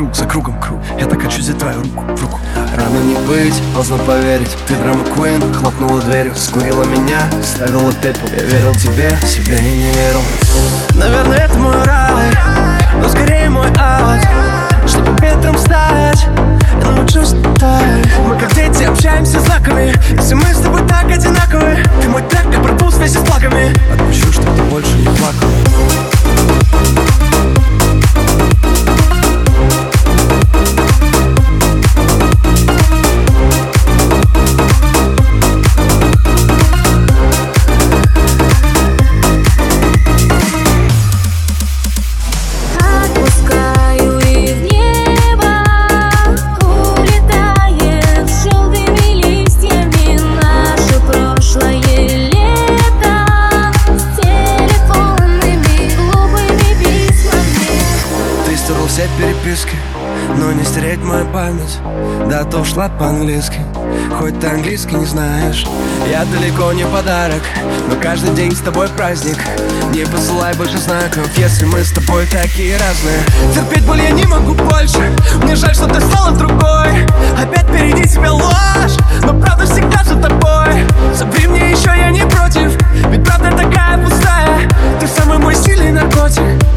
круг за кругом круг. Я так хочу взять твою руку в руку. Рано не быть, поздно поверить. Ты драма Куин, хлопнула дверью Скурила меня, ставила пепел. Я верил тебе, себе и не верил. Наверное, это мой рай Но скорее мой ад. Чтобы ветром стать Я научусь летать Мы как дети общаемся знаками Если мы с тобой так одинаковы Ты мой трек, я пропуст вместе с плаками Отпущу, чтоб ты больше не плакал Стерл все переписки, но не стереть мою память. Да то шла по-английски, хоть ты английский не знаешь. Я далеко не подарок, но каждый день с тобой праздник. Не посылай больше знаков, если мы с тобой такие разные. Терпеть боль я не могу больше, мне жаль, что ты стала другой. Опять впереди тебя ложь, но правда всегда за тобой. Забри мне еще, я не против, ведь правда такая пустая. Ты самый мой сильный наркотик.